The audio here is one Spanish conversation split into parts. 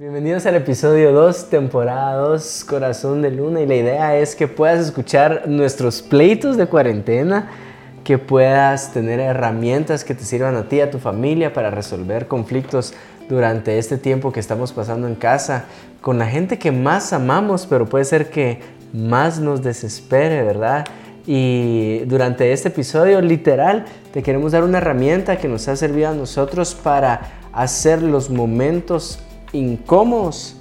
Bienvenidos al episodio 2, temporada 2, Corazón de Luna. Y la idea es que puedas escuchar nuestros pleitos de cuarentena, que puedas tener herramientas que te sirvan a ti a tu familia para resolver conflictos durante este tiempo que estamos pasando en casa con la gente que más amamos, pero puede ser que más nos desespere, ¿verdad? Y durante este episodio, literal, te queremos dar una herramienta que nos ha servido a nosotros para hacer los momentos incómodos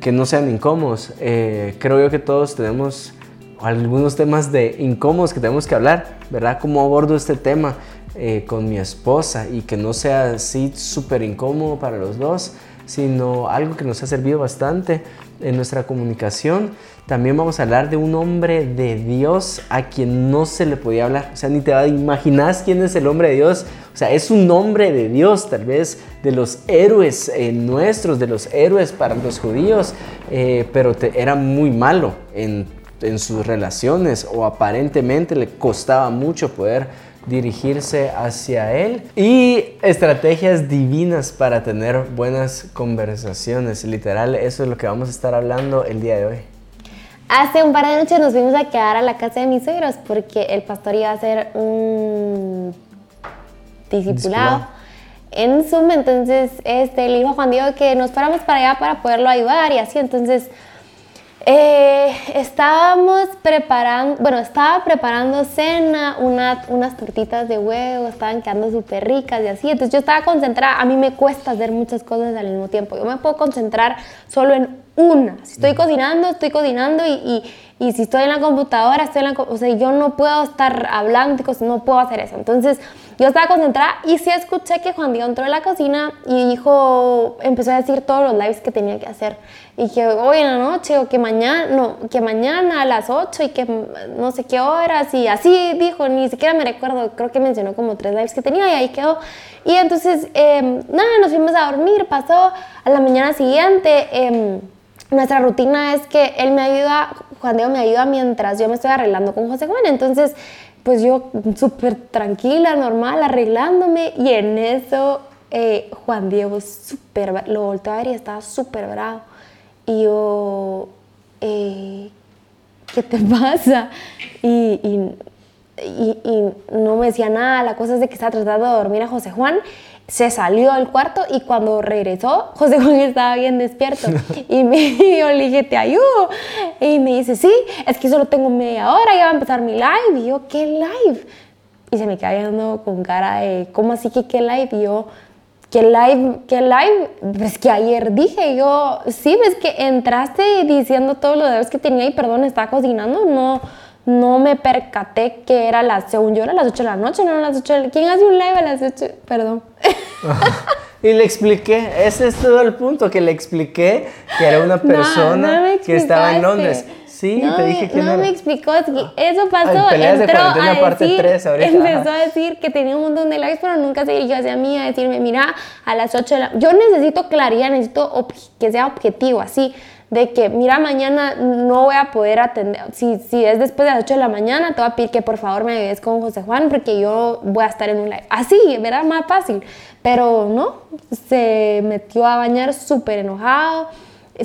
que no sean incómodos. Eh, creo yo que todos tenemos algunos temas de incómodos que tenemos que hablar, ¿verdad? ¿Cómo abordo este tema eh, con mi esposa y que no sea así súper incómodo para los dos, sino algo que nos ha servido bastante en nuestra comunicación? También vamos a hablar de un hombre de Dios a quien no se le podía hablar. O sea, ni te imaginas quién es el hombre de Dios. O sea, es un hombre de Dios, tal vez de los héroes eh, nuestros, de los héroes para los judíos, eh, pero era muy malo en, en sus relaciones o aparentemente le costaba mucho poder dirigirse hacia Él y estrategias divinas para tener buenas conversaciones. Literal, eso es lo que vamos a estar hablando el día de hoy. Hace un par de noches nos fuimos a quedar a la casa de mis suegros porque el pastor iba a hacer un discipulado en Zoom. Entonces, este, le dijo a Juan Diego que nos fuéramos para allá para poderlo ayudar y así. Entonces, eh, estábamos preparando, bueno, estaba preparando cena, unas tortitas de huevo, estaban quedando súper ricas y así. Entonces yo estaba concentrada, a mí me cuesta hacer muchas cosas al mismo tiempo. Yo me puedo concentrar solo en una. Si estoy cocinando, estoy cocinando y, y, si estoy en la computadora, estoy en la O sea, yo no puedo estar hablando, no puedo hacer eso. Entonces, yo estaba concentrada y sí escuché que Juan Diego entró a la cocina y dijo, empezó a decir todos los lives que tenía que hacer. Y que hoy en la noche o que mañana, no, que mañana a las 8 y que no sé qué horas y así dijo, ni siquiera me recuerdo, creo que mencionó como tres lives que tenía y ahí quedó. Y entonces, em, nada, nos fuimos a dormir, pasó a la mañana siguiente. Eh, nuestra rutina es que él me ayuda, Juan Diego me ayuda mientras yo me estoy arreglando con José Juan. Entonces, pues yo súper tranquila, normal, arreglándome y en eso eh, Juan Diego súper, lo volteó a ver y estaba súper bravo. Y yo, eh, ¿qué te pasa? Y, y, y, no me decía nada, la cosa es de que estaba tratando de dormir a José Juan se salió del cuarto y cuando regresó, José Juan estaba bien despierto. Y, me, yo le dije, te ayudo. Y me dice, sí, es que solo tengo media hora, ya va a empezar mi live. Y yo, ¿qué live? Y se me queda viendo con cara de, ¿cómo así que qué live? Y yo, ¿qué live? ¿Qué live? Pues que ayer dije, yo, sí, ves que entraste diciendo todo lo de que tenía y perdón, estaba cocinando, no no me percaté que era las, según yo, era las 8 de la noche, no eran las 8 de la ¿Quién hace un live a las 8? Perdón. y le expliqué, ese es todo el punto, que le expliqué que era una persona que estaba en Londres. Sí, te dije que no. No me explicó, eso pasó. entró a decir, 3 empezó a decir que tenía un montón de likes, pero nunca se dirigió hacia mí a decirme, mira, a las 8 de la... Yo necesito claridad, necesito que sea objetivo, así de que, mira, mañana no voy a poder atender, si, si es después de las 8 de la mañana, te voy a pedir que por favor me ayudes con José Juan porque yo voy a estar en un live. Así, ¿verdad? Más fácil. Pero no, se metió a bañar súper enojado.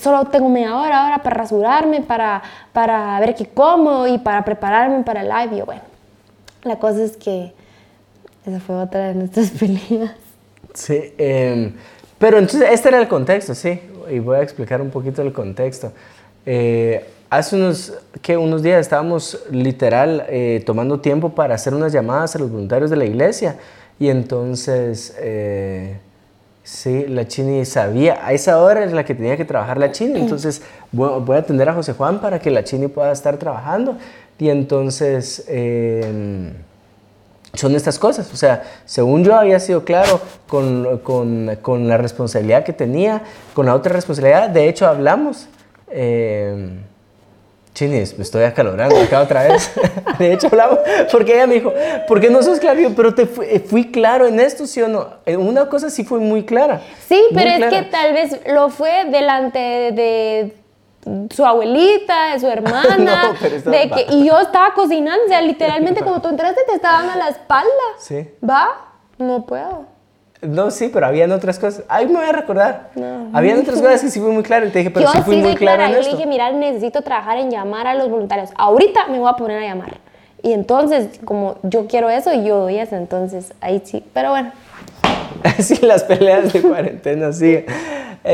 Solo tengo media hora ahora para rasurarme, para, para ver qué como y para prepararme para el live. Y bueno, la cosa es que esa fue otra de nuestras peleas. Sí, em, pero entonces este era el contexto, sí y voy a explicar un poquito el contexto. Eh, hace unos, que unos días estábamos literal eh, tomando tiempo para hacer unas llamadas a los voluntarios de la iglesia. Y entonces, eh, sí, la Chini sabía, a esa hora es la que tenía que trabajar la Chini, entonces voy, voy a atender a José Juan para que la Chini pueda estar trabajando. Y entonces son estas cosas. O sea, según yo había sido claro con, con, con la responsabilidad que tenía, con la otra responsabilidad, de hecho hablamos. Eh, Chinis, me estoy acalorando acá otra vez. de hecho hablamos, porque ella me dijo, ¿por qué no sos claro? pero te fui, claro en esto, ¿sí o no? Una cosa sí fue muy clara. Sí, pero es que tal vez lo fue delante de su abuelita, de su hermana, de que, y yo estaba cocinando, o sea, literalmente como tú entraste te estaba dando la espalda. Sí. ¿Va? No puedo. No, sí, pero habían otras cosas. Ahí me voy a recordar. Habían otras cosas que sí fui muy claro y te dije, pero yo sí fui muy claro clara. en Yo esto. le dije, mira, necesito trabajar en llamar a los voluntarios. Ahorita me voy a poner a llamar. Y entonces, como yo quiero eso, yo doy eso. Entonces, ahí sí. Pero bueno, Así las peleas de cuarentena, sí.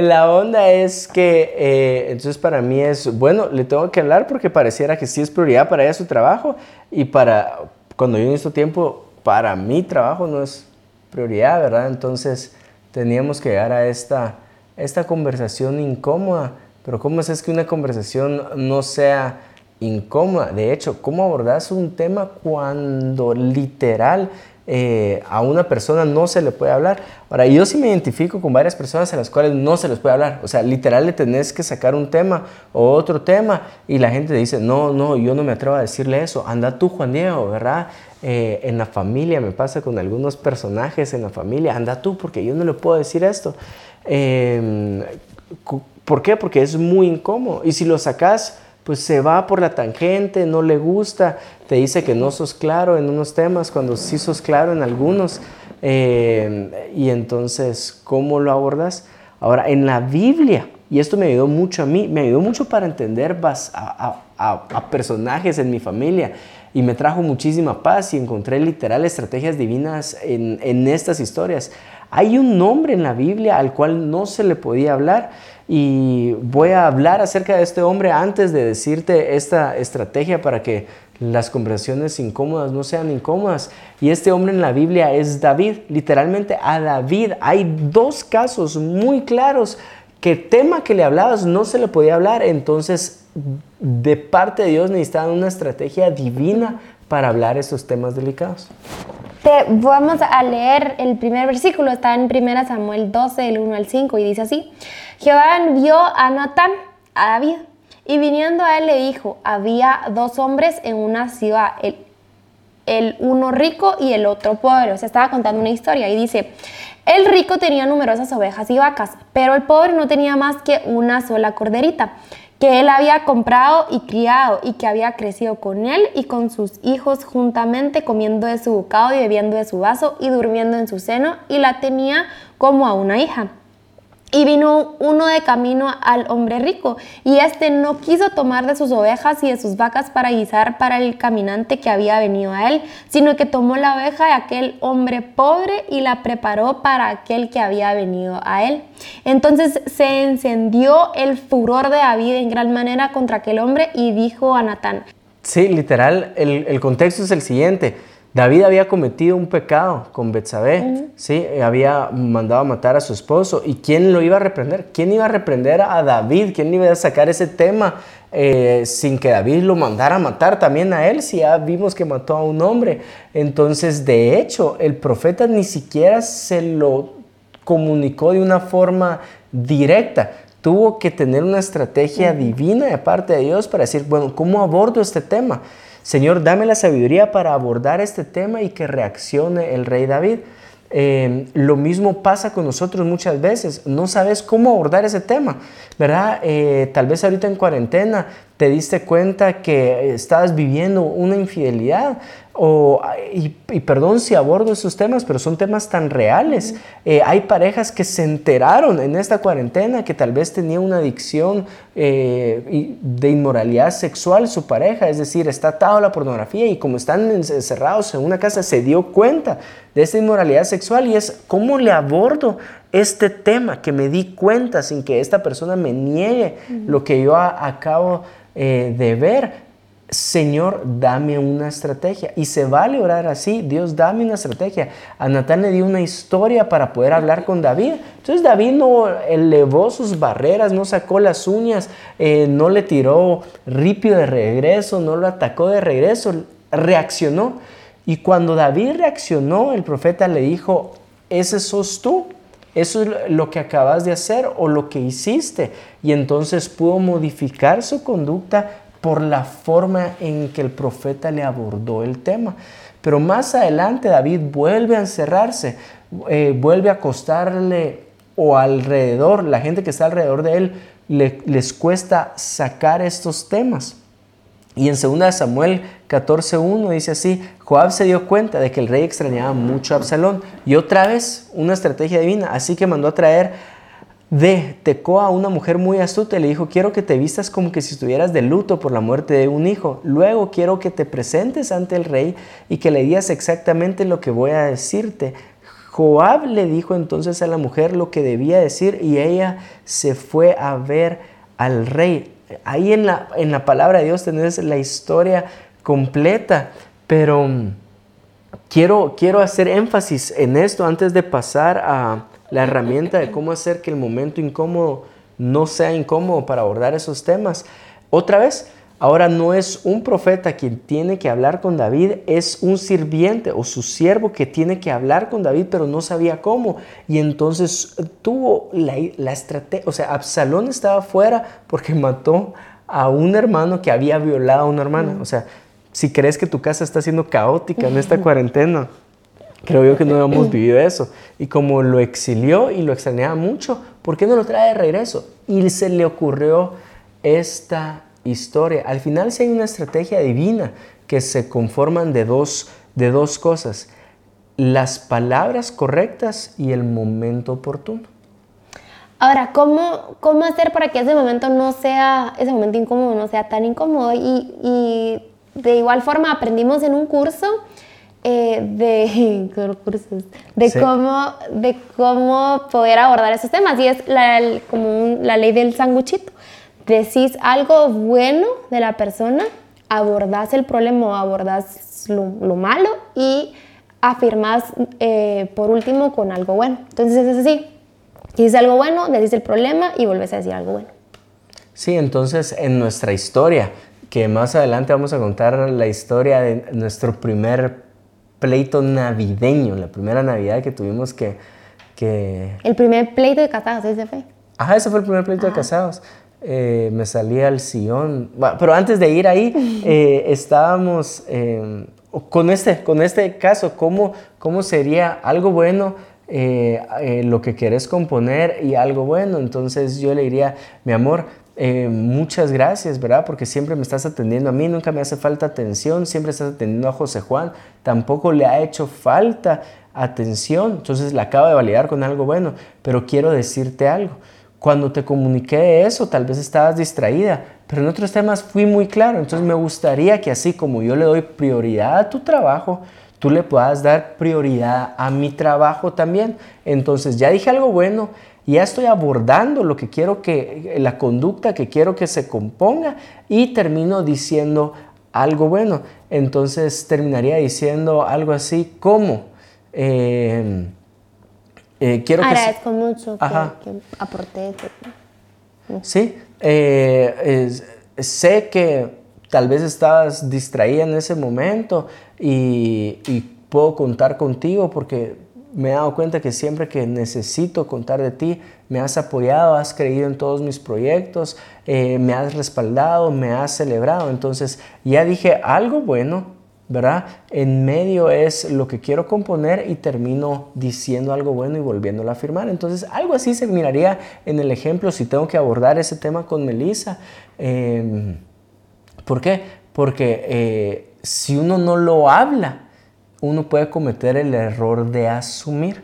La onda es que, eh, entonces para mí es, bueno, le tengo que hablar porque pareciera que sí es prioridad para ella su trabajo y para, cuando yo necesito tiempo, para mi trabajo no es prioridad, ¿verdad? Entonces teníamos que llegar a esta, esta conversación incómoda, pero ¿cómo es, que una conversación no sea incómoda? De hecho, ¿cómo abordas un tema cuando literal eh, a una persona no se le puede hablar. Ahora, yo sí me identifico con varias personas a las cuales no se les puede hablar. O sea, literal le tenés que sacar un tema o otro tema y la gente dice, no, no, yo no me atrevo a decirle eso. Anda tú, Juan Diego, ¿verdad? Eh, en la familia me pasa con algunos personajes en la familia, anda tú, porque yo no le puedo decir esto. Eh, ¿Por qué? Porque es muy incómodo. Y si lo sacas pues se va por la tangente, no le gusta, te dice que no sos claro en unos temas cuando sí sos claro en algunos. Eh, y entonces, ¿cómo lo abordas? Ahora, en la Biblia, y esto me ayudó mucho a mí, me ayudó mucho para entender a, a personajes en mi familia y me trajo muchísima paz y encontré literal estrategias divinas en, en estas historias. Hay un nombre en la Biblia al cual no se le podía hablar y voy a hablar acerca de este hombre antes de decirte esta estrategia para que las conversaciones incómodas no sean incómodas. Y este hombre en la Biblia es David, literalmente a David. Hay dos casos muy claros que tema que le hablabas no se le podía hablar, entonces de parte de Dios necesitaban una estrategia divina para hablar estos temas delicados. Te, vamos a leer el primer versículo, está en 1 Samuel 12, del 1 al 5, y dice así, Jehová envió a Natán, a David, y viniendo a él le dijo, había dos hombres en una ciudad, el, el uno rico y el otro pobre, o sea, estaba contando una historia, y dice, el rico tenía numerosas ovejas y vacas, pero el pobre no tenía más que una sola corderita que él había comprado y criado y que había crecido con él y con sus hijos juntamente comiendo de su bocado y bebiendo de su vaso y durmiendo en su seno y la tenía como a una hija. Y vino uno de camino al hombre rico, y éste no quiso tomar de sus ovejas y de sus vacas para guisar para el caminante que había venido a él, sino que tomó la oveja de aquel hombre pobre y la preparó para aquel que había venido a él. Entonces se encendió el furor de David en gran manera contra aquel hombre y dijo a Natán. Sí, literal, el, el contexto es el siguiente. David había cometido un pecado con Betsabé, uh -huh. ¿sí? había mandado a matar a su esposo. ¿Y quién lo iba a reprender? ¿Quién iba a reprender a David? ¿Quién iba a sacar ese tema eh, sin que David lo mandara a matar también a él? Si ya vimos que mató a un hombre. Entonces, de hecho, el profeta ni siquiera se lo comunicó de una forma directa. Tuvo que tener una estrategia divina de parte de Dios para decir, bueno, ¿cómo abordo este tema? Señor, dame la sabiduría para abordar este tema y que reaccione el rey David. Eh, lo mismo pasa con nosotros muchas veces. No sabes cómo abordar ese tema, ¿verdad? Eh, tal vez ahorita en cuarentena te diste cuenta que estabas viviendo una infidelidad. O, y, y, perdón si abordo esos temas, pero son temas tan reales. Uh -huh. eh, hay parejas que se enteraron en esta cuarentena que tal vez tenía una adicción eh, de inmoralidad sexual su pareja, es decir, está atado a la pornografía y como están encerrados en una casa se dio cuenta de esta inmoralidad sexual y es cómo le abordo este tema que me di cuenta sin que esta persona me niegue uh -huh. lo que yo a, acabo eh, de ver. Señor, dame una estrategia. Y se vale orar así. Dios, dame una estrategia. A Natán le dio una historia para poder hablar con David. Entonces David no elevó sus barreras, no sacó las uñas, eh, no le tiró ripio de regreso, no lo atacó de regreso. Reaccionó. Y cuando David reaccionó, el profeta le dijo, ese sos tú. Eso es lo que acabas de hacer o lo que hiciste. Y entonces pudo modificar su conducta por la forma en que el profeta le abordó el tema. Pero más adelante David vuelve a encerrarse, eh, vuelve a acostarle o alrededor, la gente que está alrededor de él, le, les cuesta sacar estos temas. Y en 2 Samuel 14.1 dice así, Joab se dio cuenta de que el rey extrañaba mucho a Absalón. Y otra vez, una estrategia divina, así que mandó a traer de Tecoa una mujer muy astuta y le dijo, quiero que te vistas como que si estuvieras de luto por la muerte de un hijo. Luego quiero que te presentes ante el rey y que le digas exactamente lo que voy a decirte. Joab le dijo entonces a la mujer lo que debía decir y ella se fue a ver al rey. Ahí en la, en la palabra de Dios tenés la historia completa, pero quiero, quiero hacer énfasis en esto antes de pasar a la herramienta de cómo hacer que el momento incómodo no sea incómodo para abordar esos temas. Otra vez, ahora no es un profeta quien tiene que hablar con David, es un sirviente o su siervo que tiene que hablar con David, pero no sabía cómo. Y entonces tuvo la, estrategia, o sea, Absalón estaba fuera porque mató a un hermano que había violado a una hermana. O sea, si crees que tu casa está siendo caótica en esta cuarentena, Creo yo que no hemos vivido eso. Y como lo exilió y lo extrañaba mucho, ¿por qué no lo trae de regreso? Y se le ocurrió esta historia. Al final sí hay una estrategia divina que se conforman de dos, de dos cosas. Las palabras correctas y el momento oportuno. Ahora, ¿cómo, ¿cómo hacer para que ese momento no sea, ese momento incómodo no sea tan incómodo? Y, y de igual forma aprendimos en un curso eh, de, de, cómo, de cómo poder abordar esos temas. Y es la, como la ley del sanguchito. Decís algo bueno de la persona, abordás el problema o abordás lo, malo y afirmás eh, por último con algo bueno. Entonces es así. Dices algo bueno, decís el problema y vuelves a decir algo bueno. Sí, entonces en nuestra historia, que más adelante vamos a contar la historia de nuestro primer pleito navideño, la primera Navidad que tuvimos que... que... El primer pleito de casados, ese fue. Ajá, ese fue el primer pleito de casados. Eh, me salía al sillón. pero antes de ir ahí, eh, estábamos em, con, este, con este caso, ¿cómo, cómo sería algo bueno eh, lo que querés componer y algo bueno? Entonces yo le diría, mi amor, eh, muchas gracias, ¿verdad? Porque siempre me estás atendiendo a mí, nunca me hace falta atención, siempre estás atendiendo a José Juan, tampoco le ha hecho falta atención, entonces la acabo de validar con algo bueno, pero quiero decirte algo. Cuando te comuniqué eso, tal vez estabas distraída, pero en otros temas fui muy claro, entonces me gustaría que así como yo le doy prioridad a tu trabajo, tú le puedas dar prioridad a mi trabajo también. Entonces ya dije algo bueno, ya estoy abordando lo que quiero que, la conducta que quiero que se componga y termino diciendo algo bueno. Entonces terminaría diciendo algo así como, eh, eh, quiero Agradezco mucho que, aporté. Sí, eh, sé que tal vez estabas distraída en ese momento y, y puedo contar contigo porque me he dado cuenta que siempre que necesito contar de ti, me has apoyado, has creído en todos mis proyectos, eh, me has respaldado, me has celebrado. Entonces ya dije algo bueno, ¿verdad? En medio es lo que quiero componer y termino diciendo algo bueno y volviéndolo a afirmar. Entonces algo así se miraría en el ejemplo si tengo que abordar ese tema con Melissa. Em, ¿Por qué? Porque eh, si uno no lo habla, uno puede cometer el error de asumir.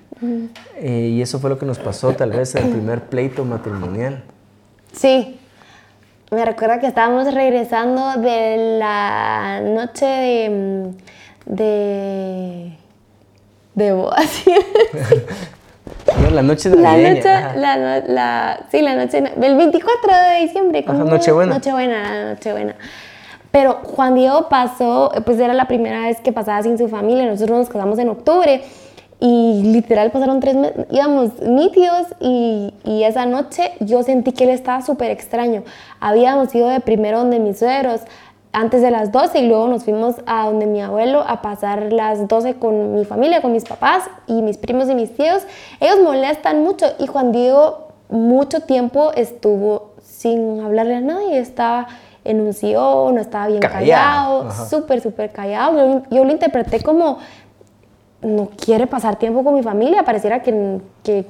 Eh, y eso fue lo que nos pasó tal vez en el primer pleito matrimonial. Sí. Me recuerda que estábamos regresando de la noche de... de... de bodas. la noche de la noche, la, la, sí, la noche, el 24 de diciembre. Ajá, Nochebuena. Nochebuena, Nochebuena. Pero Juan Diego pasó, pues era la primera vez que pasaba sin su familia, nosotros nos casamos en octubre y literal pasaron tres meses, íbamos nítidos y, y, esa noche yo sentí que él estaba súper extraño. Habíamos ido de primero donde mis suegros antes de las 12 y luego nos fuimos a donde mi abuelo a pasar las 12 con mi familia, con mis papás y mis primos y mis tíos. Ellos molestan mucho y Juan Diego mucho tiempo estuvo sin hablarle a nadie, estaba enunció, no estaba bien callado, súper, súper callado. Yo, lo interpreté como, no quiere pasar tiempo con mi familia, pareciera que, que,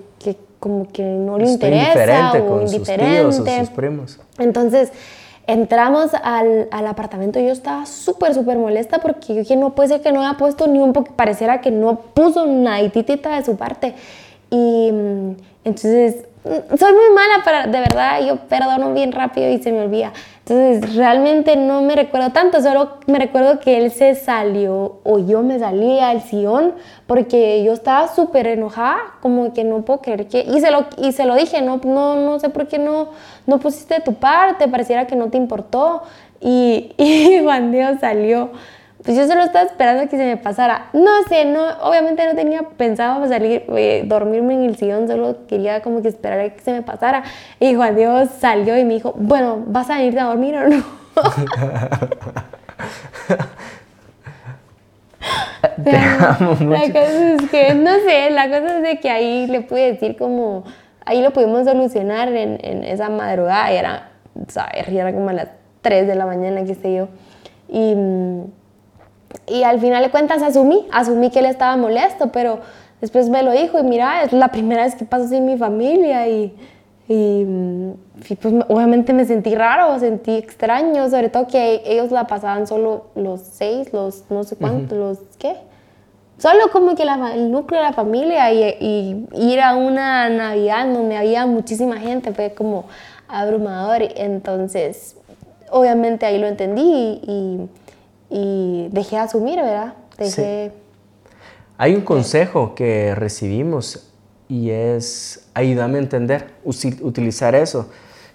como que no le interesa o con indiferente. Sus tíos o sus primos. Entonces, entramos al, al apartamento y yo estaba súper, súper molesta porque yo dije, no puede ser que no haya puesto ni un poco, pareciera que no puso una titita de su parte. Y mm, entonces soy muy mala para, de verdad, yo perdono bien rápido y se me olvida. Entonces, realmente no me recuerdo tanto, solo me recuerdo que él se salió o yo me salí al sillón porque yo estaba súper enojada, como que no puedo creer que... Y se lo, y se lo dije, no, no, no sé por qué no, no pusiste tu parte, pareciera que no te importó. Y, y Juan Dios salió pues yo solo estaba esperando que se me pasara. No sé, no, obviamente no tenía pensado salir, eh, dormirme en el sillón, solo quería como que esperar a que se me pasara. Y Juan Dios salió y me dijo, bueno, ¿vas a irte a dormir o no? Te amo mucho. La cosa es que, no sé, la cosa es de que ahí le pude decir como, ahí lo pudimos solucionar en, en esa madrugada, y era, ¿sabes? Era como a las 3 de la mañana, qué sé yo. Y mm, y al final de cuentas asumí, asumí que él estaba molesto, pero después me lo dijo y mira, es la primera vez que paso sin mi familia y, y, pues obviamente me sentí raro, sentí extraño, sobre todo que ellos la pasaban solo los seis, los no sé cuántos, los qué. Solo como que la, el núcleo de la familia y, y, ir a una Navidad donde había muchísima gente fue como abrumador. Entonces, obviamente ahí lo entendí y y dejé de asumir, ¿verdad? Dejé... Hay un consejo que recibimos y es ayúdame a entender, utilizar eso.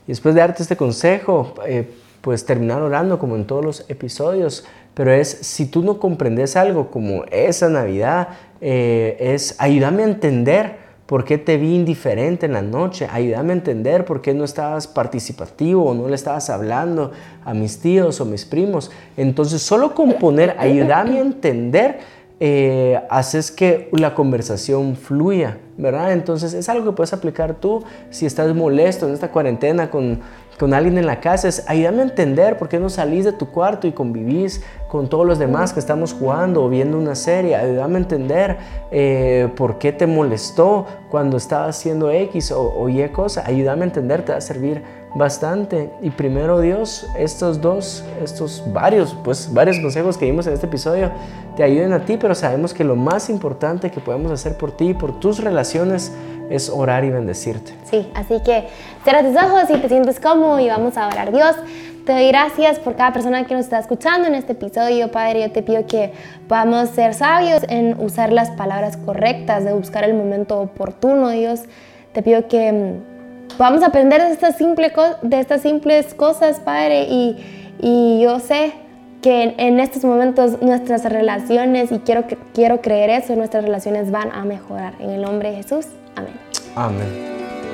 Y después de darte este consejo, eh, pues terminar orando como en todos los episodios, pero es si tú no comprendes algo como esa Navidad, eh, es ayúdame a entender ¿Por qué te vi indiferente en la noche? Ayúdame a entender por qué no estabas participativo o no le estabas hablando a mis tíos o mis primos. Entonces, solo con poner ayúdame a entender, eh, haces que la conversación fluya, ¿verdad? Entonces, es algo que puedes aplicar tú si estás molesto en esta cuarentena con con alguien en la casa es ayúdame a entender por qué no salís de tu cuarto y convivís con todos los demás que estamos jugando o viendo una serie. Ayúdame a entender eh, por qué te molestó cuando estabas haciendo X o, o Y cosa. Ayúdame a entender, te va a servir bastante. Y primero Dios, estos dos, estos varios, pues varios consejos que dimos en este episodio te ayuden a ti, pero sabemos que lo más importante que podemos hacer por ti y por tus relaciones es orar y bendecirte. Sí, así que cierra tus ojos y te sientes cómodo y vamos a orar. Dios, te doy gracias por cada persona que nos está escuchando en este episodio, Padre. Yo te pido que podamos ser sabios en usar las palabras correctas, de buscar el momento oportuno, Dios. Te pido que mm, podamos aprender de estas, simple, de estas simples cosas, Padre, y, y yo sé que en, estos momentos nuestras relaciones, y quiero, quiero creer eso, nuestras relaciones van a mejorar. En el nombre de Jesús. Amén. Amén.